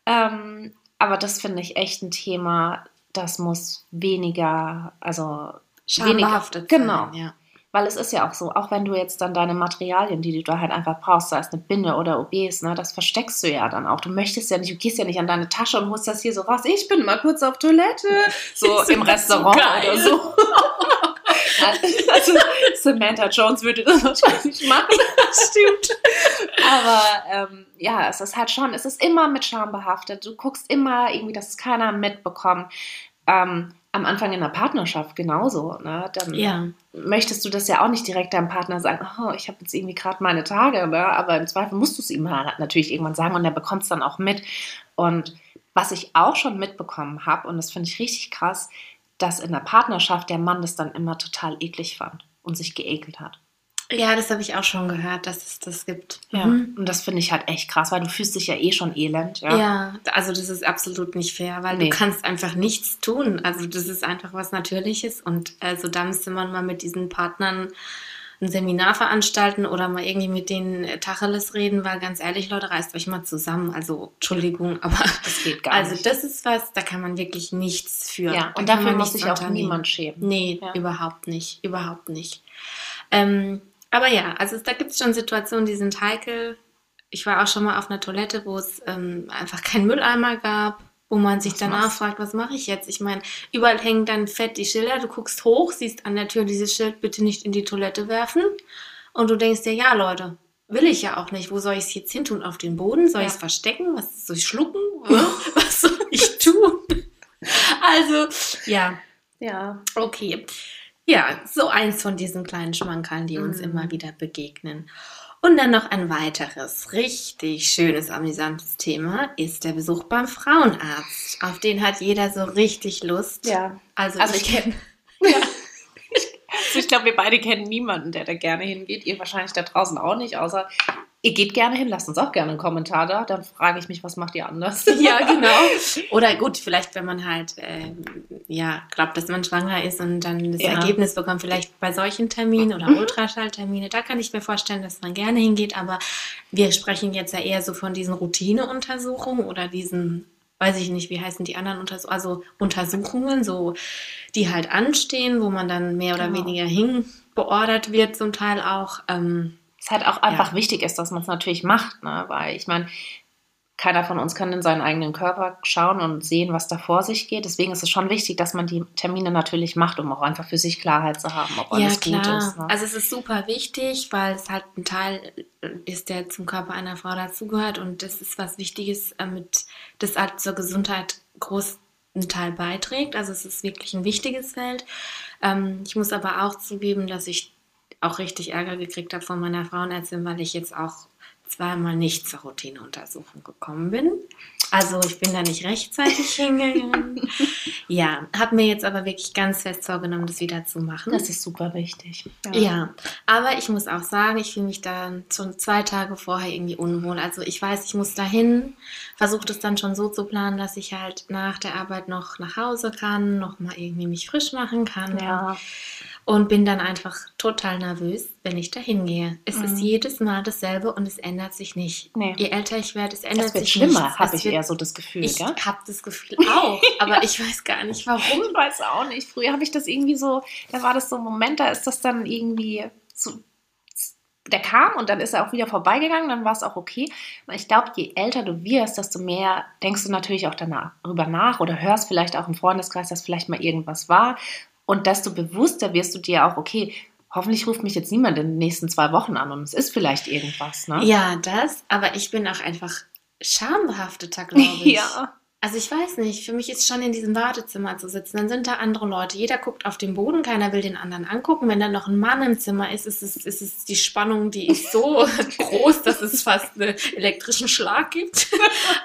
Ähm, aber das finde ich echt ein Thema, das muss weniger, also weniger, genau. sein, ja. Weil es ist ja auch so, auch wenn du jetzt dann deine Materialien, die du da halt einfach brauchst, sei es eine Binde oder OBs, ne, das versteckst du ja dann auch. Du möchtest ja nicht, du gehst ja nicht an deine Tasche und holst das hier so raus. Ich bin mal kurz auf Toilette. So im so Restaurant geil? oder so. also Samantha Jones würde das wahrscheinlich machen. Stimmt. Aber ähm, ja, es ist halt schon, es ist immer mit Scham behaftet. Du guckst immer irgendwie, dass es keiner mitbekommt. Ähm, am Anfang in der Partnerschaft genauso. Ne? Dann Ja. möchtest du das ja auch nicht direkt deinem Partner sagen, oh, ich habe jetzt irgendwie gerade meine Tage, ne? aber im Zweifel musst du es ihm halt natürlich irgendwann sagen und er bekommt es dann auch mit. Und was ich auch schon mitbekommen habe, und das finde ich richtig krass, dass in der Partnerschaft der Mann das dann immer total eklig fand und sich geekelt hat. Ja, das habe ich auch schon gehört, dass es das gibt. Ja. Mhm. Und das finde ich halt echt krass, weil du fühlst dich ja eh schon elend. Ja. Ja. also das ist absolut nicht fair, weil Nee. du kannst einfach nichts tun. Also das ist einfach was Natürliches und also da müsste man mal mit diesen Partnern ein Seminar veranstalten oder mal irgendwie mit denen Tacheles reden, weil ganz ehrlich, Leute, reißt euch mal zusammen. Also Entschuldigung, aber Das geht gar also nicht. das ist was, da kann man wirklich nichts für. ja, Da und kann dafür muss sich auch niemand schämen. Nee, Ja. überhaupt nicht. Überhaupt nicht. Ähm, aber ja, also da gibt es schon Situationen, die sind heikel. Ich war auch schon mal auf einer Toilette, wo es ähm, einfach keinen Mülleimer gab, wo man sich Was danach machst fragt, was mache ich jetzt? Ich meine, überall hängen dann fett die Schilder, du guckst hoch, siehst an der Tür dieses Schild, bitte nicht in die Toilette werfen. Und du denkst dir, ja Leute, will ich ja auch nicht. Wo soll ich es jetzt hin tun? Auf den Boden? Soll Ja. ich es verstecken? Was soll ich schlucken? was soll ich tun? Also, ja, Ja. Okay. Ja, so eins von diesen kleinen Schmankerln, die uns Mhm. immer wieder begegnen. Und dann noch ein weiteres, richtig schönes, amüsantes Thema ist der Besuch beim Frauenarzt. Auf den hat jeder so richtig Lust. Ja. Also, Also ich ich kenne. Also ich glaube, wir beide kennen niemanden, der da gerne hingeht. Ihr wahrscheinlich da draußen auch nicht, außer ihr geht gerne hin. Lasst uns auch gerne einen Kommentar da. Dann frage ich mich, was macht ihr anders? Ja, genau. Oder gut, vielleicht, wenn man halt, ähm, ja, glaubt, dass man schwanger ist und dann das Ja. Ergebnis bekommt, vielleicht bei solchen Terminen oder Mhm. Ultraschalltermine, da kann ich mir vorstellen, dass man gerne hingeht, aber wir sprechen jetzt ja eher so von diesen Routineuntersuchungen oder diesen, weiß ich nicht, wie heißen die anderen Untersuchungen, also Untersuchungen, so, die halt anstehen, wo man dann mehr oder Genau. weniger hinbeordert wird, zum Teil auch. Ähm, Es halt auch einfach wichtig ist, dass man es natürlich macht, ne? weil ich meine, keiner von uns kann in seinen eigenen Körper schauen und sehen, was da vor sich geht. Deswegen ist es schon wichtig, dass man die Termine natürlich macht, um auch einfach für sich Klarheit zu haben, ob alles gut ist. Ne? Also es ist super wichtig, weil es halt ein Teil ist, der zum Körper einer Frau dazugehört und das ist was Wichtiges, äh, mit, das halt zur Gesundheit großen Teil beiträgt. Also es ist wirklich ein wichtiges Feld. Ähm, ich muss aber auch zugeben, dass ich auch richtig Ärger gekriegt habe von meiner Frauenärztin, weil ich jetzt auch zweimal nicht zur Routineuntersuchung gekommen bin. Also ich bin da nicht rechtzeitig hingegangen. Ja, habe mir jetzt aber wirklich ganz fest vorgenommen, das wieder zu machen. das ist super wichtig. Ja, aber ich muss auch sagen, ich fühle mich da schon zwei Tage vorher irgendwie unwohl. Also ich weiß, ich muss dahin, versuche das dann schon so zu planen, dass ich halt nach der Arbeit noch nach Hause kann, noch mal irgendwie mich frisch machen kann. Ja. Und bin dann einfach total nervös, wenn ich da hingehe. Es ist Mhm. jedes Mal dasselbe und es ändert sich nicht. Nee. Je älter ich werde, es ändert Es wird sich schlimmer, habe ich eher so das Gefühl, Ich habe das Gefühl auch, aber ich weiß gar nicht warum. Ich weiß auch nicht. Früher habe ich das irgendwie so, da war das so ein Moment, da ist das dann irgendwie so, der kam und dann ist er auch wieder vorbeigegangen, dann war es auch okay. Ich glaube, je älter du wirst, desto mehr denkst du natürlich auch danach, darüber nach oder hörst vielleicht auch im Freundeskreis, dass vielleicht mal irgendwas war. Und desto bewusster wirst du dir auch, okay, hoffentlich ruft mich jetzt niemand in den nächsten zwei Wochen an und es ist vielleicht irgendwas, ne? Ja, das, aber ich bin auch einfach schambehafteter, glaube ich. Ja. Also ich weiß nicht, für mich ist schon in diesem Wartezimmer zu sitzen, dann sind da andere Leute, jeder guckt auf den Boden, keiner will den anderen angucken. Wenn dann noch ein Mann im Zimmer ist, ist es, ist es die Spannung, die ist so groß, dass es fast einen elektrischen Schlag gibt.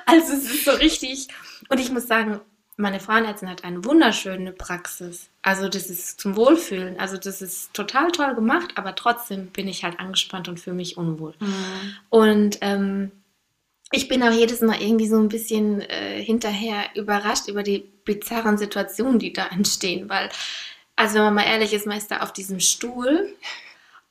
Also es ist so richtig. Und ich muss sagen, meine Frauenärztin hat eine wunderschöne Praxis. Also das ist zum Wohlfühlen. Also das ist total toll gemacht, aber trotzdem bin ich halt angespannt und fühle mich unwohl. Mhm. Und ähm, ich bin auch jedes Mal irgendwie so ein bisschen äh, hinterher überrascht über die bizarren Situationen, die da entstehen. Weil, also wenn man mal ehrlich ist, man ist da auf diesem Stuhl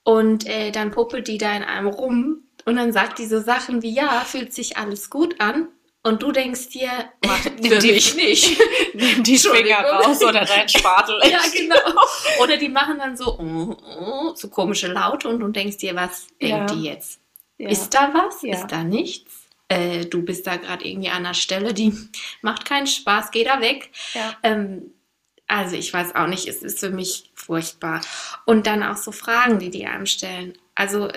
und äh, dann puppelt die da in einem rum und dann sagt die so Sachen wie, ja, fühlt sich alles gut an. Und du denkst dir, nimm die- mich nicht. Nimm die Finger raus oder dein Spatel. ja, genau. Oder die machen dann so, oh, oh, so komische Laute und du denkst dir, was denkt Ja. die jetzt? Ja. Ist da was? Ja. Ist da nichts? Äh, du bist da gerade irgendwie an einer Stelle, die macht keinen Spaß, geh da weg. Ähm, also ich weiß auch nicht, es ist für mich furchtbar. Und dann auch so Fragen, die die einem stellen. Also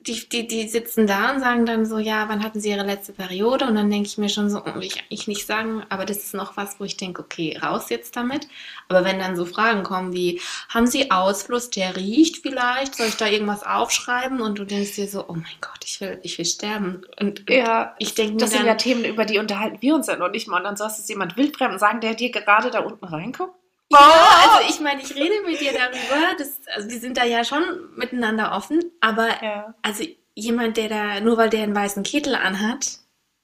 die, die, die sitzen da und sagen dann so, ja, wann hatten sie ihre letzte Periode? Und dann denke ich mir schon so, will ich eigentlich nicht sagen, aber das ist noch was, wo ich denke, okay, raus jetzt damit. Aber wenn dann so Fragen kommen wie, haben sie Ausfluss, der riecht vielleicht? Soll ich da irgendwas aufschreiben? Und du denkst dir so, oh mein Gott, ich will, ich will sterben. Und, und Ja, ich denke das sind dann, ja Themen, über die unterhalten wir uns ja noch nicht mal. Und dann soll es jemand wildfremden sagen, der dir gerade da unten reinguckt. Ja, also ich meine, ich rede mit dir darüber. Das, also wir sind da ja schon miteinander offen, aber Ja. also jemand, der da, nur weil der einen weißen Kittel anhat,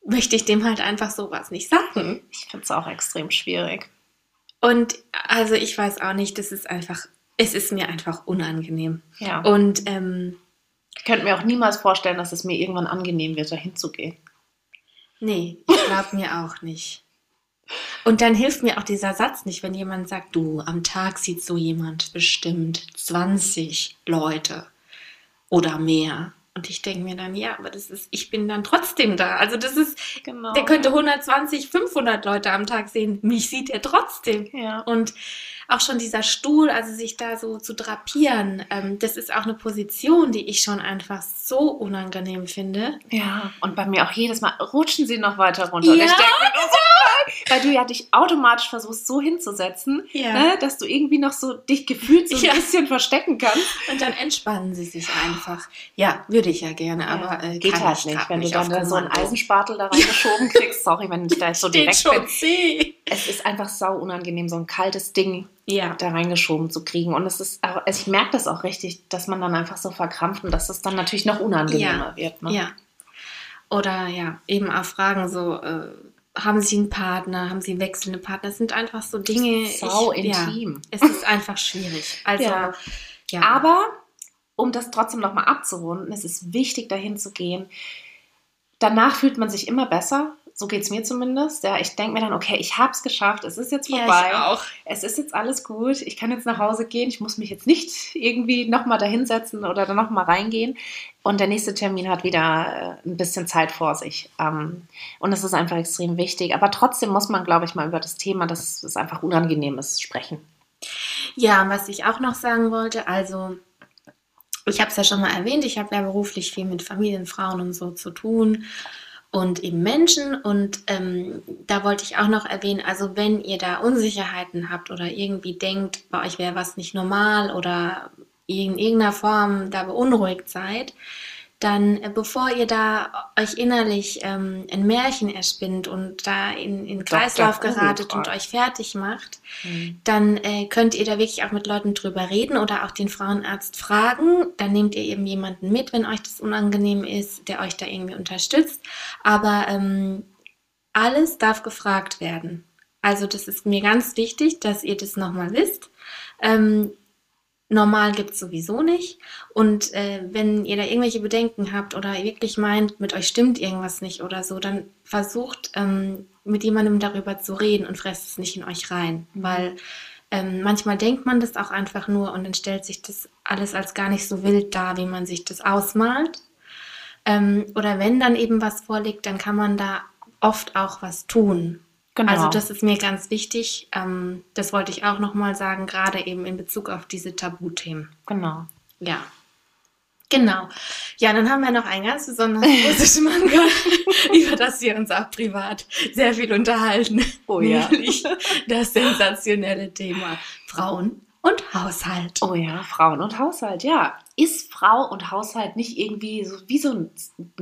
möchte ich dem halt einfach sowas nicht sagen. Ich finde es auch extrem schwierig. Und also ich weiß auch nicht, das ist einfach, es ist mir einfach unangenehm. Ja. Und ähm, Ich könnte mir auch niemals vorstellen, dass es mir irgendwann angenehm wird, da hinzugehen. nee, ich glaube mir auch nicht. Und dann hilft mir auch dieser Satz nicht, wenn jemand sagt, du, am Tag sieht so jemand bestimmt 20 Leute oder mehr. Und ich denke mir dann, ja, aber das ist, ich bin dann trotzdem da. Also das ist, Genau. der könnte 120, 500 Leute am Tag sehen. Mich sieht er trotzdem. Ja. Und auch schon dieser Stuhl, also sich da so zu drapieren, ähm, das ist auch eine Position, die ich schon einfach so unangenehm finde. Ja, und bei mir auch jedes Mal rutschen sie noch weiter runter. Ja, denke so, nein, weil du ja dich automatisch versuchst, so hinzusetzen, Ja. ne, dass du irgendwie noch so dich gefühlt so ein Ja. bisschen verstecken kannst. Und dann entspannen sie sich einfach. Ja, würde ich ja gerne, aber äh, Geht halt ich nicht, wenn du dann so einen Kommando. Eisenspachtel da reingeschoben kriegst. Sorry, wenn ich da jetzt so Steht direkt schon bin. C. Es ist einfach sau unangenehm, so ein kaltes Ding Ja. da reingeschoben zu kriegen. Und es ist auch, also ich merke das auch richtig, dass man dann einfach so verkrampft und dass es dann natürlich noch unangenehmer wird. Ne? Ja. Oder ja, eben auch Fragen so, äh, haben Sie einen Partner, haben Sie wechselnde Partner? Das sind einfach so Dinge. Sau ich, ja, intim. es ist einfach schwierig. Also, Ja. ja. Aber um das trotzdem nochmal abzurunden, es ist wichtig, dahin zu gehen. Danach fühlt man sich immer besser. So geht es mir zumindest. Ja, ich denke mir dann, okay, ich habe es geschafft, es ist jetzt ja, vorbei. ich auch. es ist jetzt alles gut, ich kann jetzt nach Hause gehen, ich muss mich jetzt nicht irgendwie nochmal dahinsetzen oder dann nochmal reingehen. Und der nächste Termin hat wieder äh, ein bisschen Zeit vor sich. Ähm, und das ist einfach extrem wichtig. Aber trotzdem muss man, glaube ich, mal über das Thema, dass es einfach unangenehm ist, sprechen. Ja, was ich auch noch sagen wollte, also ich habe es ja schon mal erwähnt, ich habe ja beruflich viel mit Familien, Frauen und so zu tun und eben Menschen. Und ähm, da wollte ich auch noch erwähnen, also wenn ihr da Unsicherheiten habt oder irgendwie denkt, bei euch wäre was nicht normal oder in irgendeiner Form da beunruhigt seid, dann äh, bevor ihr da euch innerlich ähm, ein Märchen erspinnt und da in, in. Kreislauf geratet und euch fertig macht, dann äh, könnt ihr da wirklich auch mit Leuten drüber reden oder auch den Frauenarzt fragen. Dann nehmt ihr eben jemanden mit, wenn euch das unangenehm ist, der euch da irgendwie unterstützt. Aber ähm, alles darf gefragt werden. Also das ist mir ganz wichtig, dass ihr das nochmal wisst. Ähm, normal gibt es sowieso nicht. Und äh, wenn ihr da irgendwelche Bedenken habt oder wirklich meint, mit euch stimmt irgendwas nicht oder so, dann versucht ähm, mit jemandem darüber zu reden und fresst es nicht in euch rein. Mhm. Weil ähm, manchmal denkt man das auch einfach nur und dann stellt sich das alles als gar nicht so wild dar, wie man sich das ausmalt. Ähm, oder wenn dann eben was vorliegt, dann kann man da oft auch was tun. Genau. Also das ist mir ganz wichtig. Ähm, das wollte ich auch nochmal sagen, gerade eben in Bezug auf diese Tabuthemen. Genau. Ja. Genau. Ja, dann haben wir noch ein ganz besonders großes Manga, über das wir uns auch privat sehr viel unterhalten. Oh ja. Nämlich das sensationelle Thema Frauen und Haushalt. Oh ja, Frauen und Haushalt, ja. Ist Frau und Haushalt nicht irgendwie so wie so ein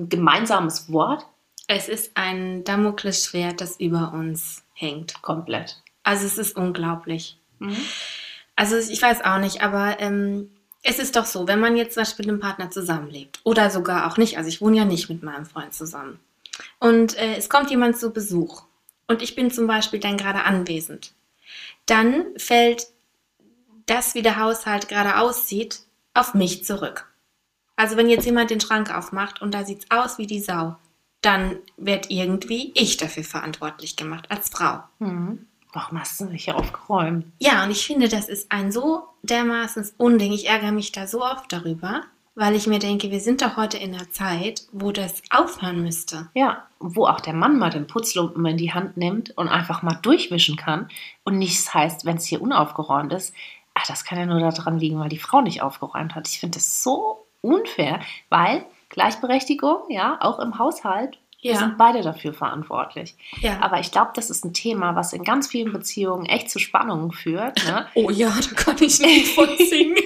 gemeinsames Wort? Es ist ein Damoklesschwert, das über uns hängt. Komplett. Also es ist unglaublich. Mhm. Also ich weiß auch nicht, aber ähm, es ist doch so, wenn man jetzt zum Beispiel mit einem Partner zusammenlebt oder sogar auch nicht, also ich wohne ja nicht mit meinem Freund zusammen und äh, es kommt jemand zu Besuch und ich bin zum Beispiel dann gerade anwesend, dann fällt das, wie der Haushalt gerade aussieht, auf mich zurück. Also wenn jetzt jemand den Schrank aufmacht und da sieht es aus wie die Sau, dann wird irgendwie ich dafür verantwortlich gemacht als Frau. Mhm. Warum hast du nicht aufgeräumt? Ja, und ich finde, das ist ein so dermaßen Unding. Ich ärgere mich da so oft darüber, weil ich mir denke, wir sind doch heute in einer Zeit, wo das aufhören müsste. Ja, wo auch der Mann mal den Putzlumpen in die Hand nimmt und einfach mal durchwischen kann und nichts heißt, wenn es hier unaufgeräumt ist, ach, das kann ja nur daran liegen, weil die Frau nicht aufgeräumt hat. Ich finde das so unfair, weil Gleichberechtigung, ja, auch im Haushalt. Ja. Wir sind beide dafür verantwortlich. Ja. Aber ich glaube, das ist ein Thema, was in ganz vielen Beziehungen echt zu Spannungen führt. Ne? Oh ja, da kann ich nicht von singen.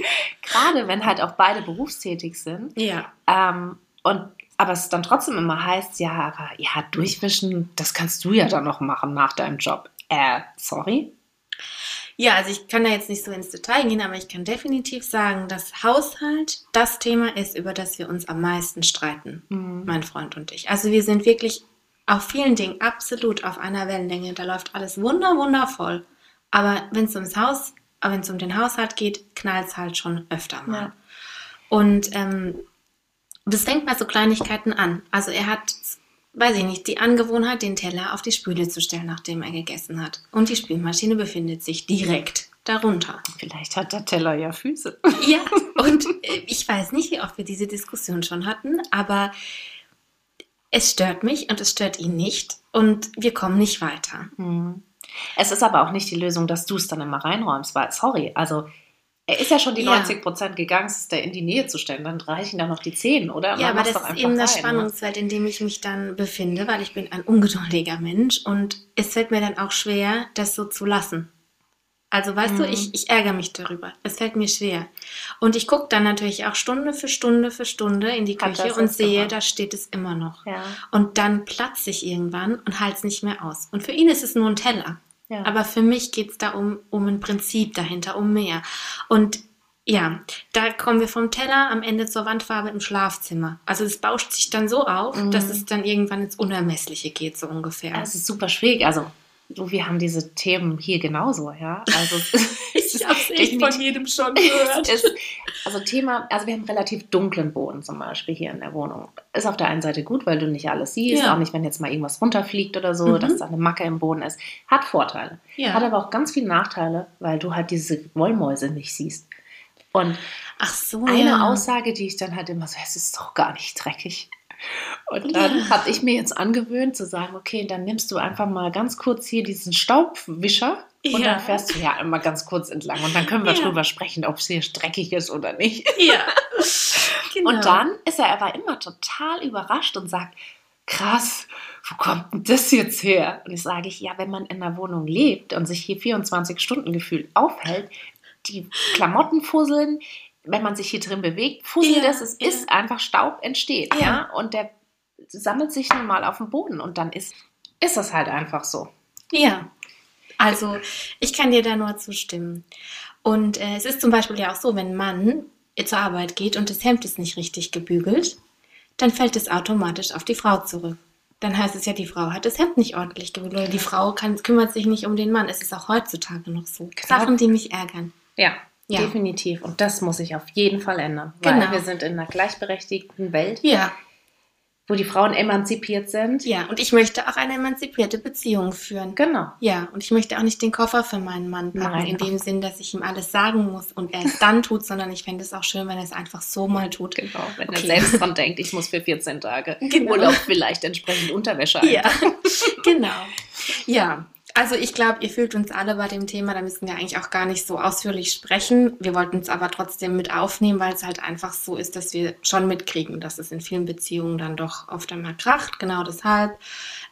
Gerade wenn halt auch beide berufstätig sind. Ja. Ähm, und aber es dann trotzdem immer heißt, ja, aber ja, durchwischen, das kannst du ja dann noch machen nach deinem Job. Äh, sorry? Ja, also ich kann da jetzt nicht so ins Detail gehen, aber ich kann definitiv sagen, dass Haushalt das Thema ist, über das wir uns am meisten streiten, mhm. mein Freund und ich. Also wir sind wirklich auf vielen Dingen absolut auf einer Wellenlänge. Da läuft alles wunder, wundervoll. Aber wenn es ums Haus, wenn es um den Haushalt geht, knallt es halt schon öfter mal. Ja. Und ähm, das fängt bei so Kleinigkeiten an. Also er hat weiß ich nicht, die Angewohnheit, den Teller auf die Spüle zu stellen, nachdem er gegessen hat. Und die Spülmaschine befindet sich direkt darunter. Vielleicht hat der Teller ja Füße. Ja, und äh, ich weiß nicht, wie oft wir diese Diskussion schon hatten, aber es stört mich und es stört ihn nicht und wir kommen nicht weiter. Hm. Es ist aber auch nicht die Lösung, dass du es dann immer reinräumst, weil, sorry, also er ist ja schon die ja. 90 Prozent gegangen, es da in die Nähe zu stellen. Dann reichen da noch die 10, oder? Ja, aber das ist eben das rein, ne? Spannungsfeld, in dem ich mich dann befinde, weil ich bin ein ungeduldiger Mensch und es fällt mir dann auch schwer, das so zu lassen. Also weißt mhm. du, ich, ich ärgere mich darüber. Es fällt mir schwer. Und ich gucke dann natürlich auch Stunde für Stunde für Stunde in die Küche und sehe, immer. da steht es immer noch. Ja. Und dann platze ich irgendwann und halte es nicht mehr aus. Und für ihn ist es nur ein Teller. Ja. Aber für mich geht es da um, um ein Prinzip dahinter, um mehr. Und ja, da kommen wir vom Teller am Ende zur Wandfarbe im Schlafzimmer. Also es bauscht sich dann so auf, mhm. dass es dann irgendwann ins Unermessliche geht, so ungefähr. Es ist super schwierig. Also du, wir haben diese Themen hier genauso, ja. Also ich habe es echt von jedem schon gehört. Ist, also Thema, also wir haben relativ dunklen Boden zum Beispiel hier in der Wohnung. Ist auf der einen Seite gut, weil du nicht alles siehst, ja. auch nicht, wenn jetzt mal irgendwas runterfliegt oder so, mhm. dass da eine Macke im Boden ist. Hat Vorteile. Ja. Hat aber auch ganz viele Nachteile, weil du halt diese Wollmäuse nicht siehst. Und Ach so, eine ja. Aussage, die ich dann halt immer so, es ist doch gar nicht dreckig. Und dann ja. habe ich mir jetzt angewöhnt zu sagen, okay, dann nimmst du einfach mal ganz kurz hier diesen Staubwischer und ja. dann fährst du ja einmal ganz kurz entlang und dann können wir ja. drüber sprechen, ob es hier streckig ist oder nicht. Ja. Genau. Und dann ist er aber immer total überrascht und sagt, krass, wo kommt denn das jetzt her? Und ich sage ich, ja, wenn man in einer Wohnung lebt und sich hier 24 Stunden gefühlt aufhält, die Klamotten fusseln, wenn man sich hier drin bewegt, fuselt ja, es, es ja. ist einfach Staub entsteht. Ja. ja. Und der sammelt sich nun mal auf dem Boden und dann ist, ist das halt einfach so. Ja. Also, ich kann dir da nur zustimmen. Und äh, es ist zum Beispiel ja auch so, wenn ein Mann zur Arbeit geht und das Hemd ist nicht richtig gebügelt, dann fällt es automatisch auf die Frau zurück. Dann heißt es ja, die Frau hat das Hemd nicht ordentlich gebügelt oder die Frau kann, kümmert sich nicht um den Mann. Es ist auch heutzutage noch so. Klar. Sachen, die mich ärgern. Ja, Ja. Definitiv. Und das muss sich auf jeden Fall ändern. Genau. Weil wir sind in einer gleichberechtigten Welt, Ja, wo die Frauen emanzipiert sind. ja. Und ich möchte auch eine emanzipierte Beziehung führen. Genau. Ja, und ich möchte auch nicht den Koffer für meinen Mann packen, Nein. in dem Sinn, dass ich ihm alles sagen muss und er es dann tut, sondern ich fände es auch schön, wenn er es einfach so mal tut. Genau, wenn Okay. er selbst dran denkt, ich muss für 14 Tage Genau. Urlaub vielleicht entsprechend Unterwäsche ein. Ja, genau. Ja, also ich glaube, ihr fühlt uns alle bei dem Thema, da müssen wir eigentlich auch gar nicht so ausführlich sprechen. Wir wollten es aber trotzdem mit aufnehmen, weil es halt einfach so ist, dass wir schon mitkriegen, dass es in vielen Beziehungen dann doch oft einmal kracht. Genau deshalb.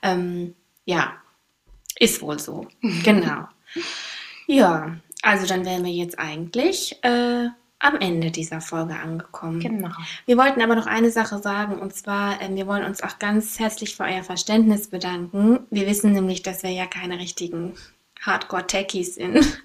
Ähm, ja, ist wohl so. Genau. Ja, also dann wären wir jetzt eigentlich äh, am Ende dieser Folge angekommen. Genau. Wir wollten aber noch eine Sache sagen und zwar, ähm, wir wollen uns auch ganz herzlich für euer Verständnis bedanken. Wir wissen nämlich, dass wir ja keine richtigen Hardcore-Techies sind.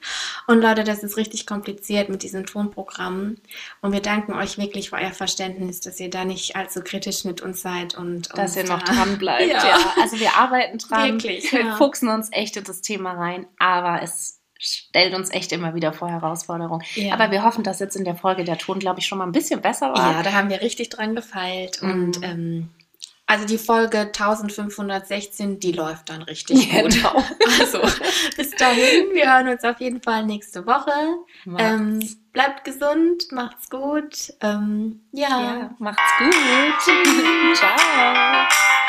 Und Leute, das ist richtig kompliziert mit diesen Tonprogrammen. Und wir danken euch wirklich für euer Verständnis, dass ihr da nicht allzu kritisch mit uns seid und Dass ihr uns noch da- dran bleibt. Ja. Ja. Also wir arbeiten dran. Wirklich, Wir ja. fuchsen uns echt in das Thema rein, aber es stellt uns echt immer wieder vor Herausforderungen. Ja. Aber wir hoffen, dass jetzt in der Folge der Ton, glaube ich, schon mal ein bisschen besser war. Ja, da haben wir richtig dran gefeilt. Und Mhm. ähm, also die Folge 1516, die läuft dann richtig Ja, gut. genau. Also bis dahin, wir hören uns auf jeden Fall nächste Woche. Ähm, bleibt gesund, macht's gut. Ähm, ja. ja, macht's gut. Ciao.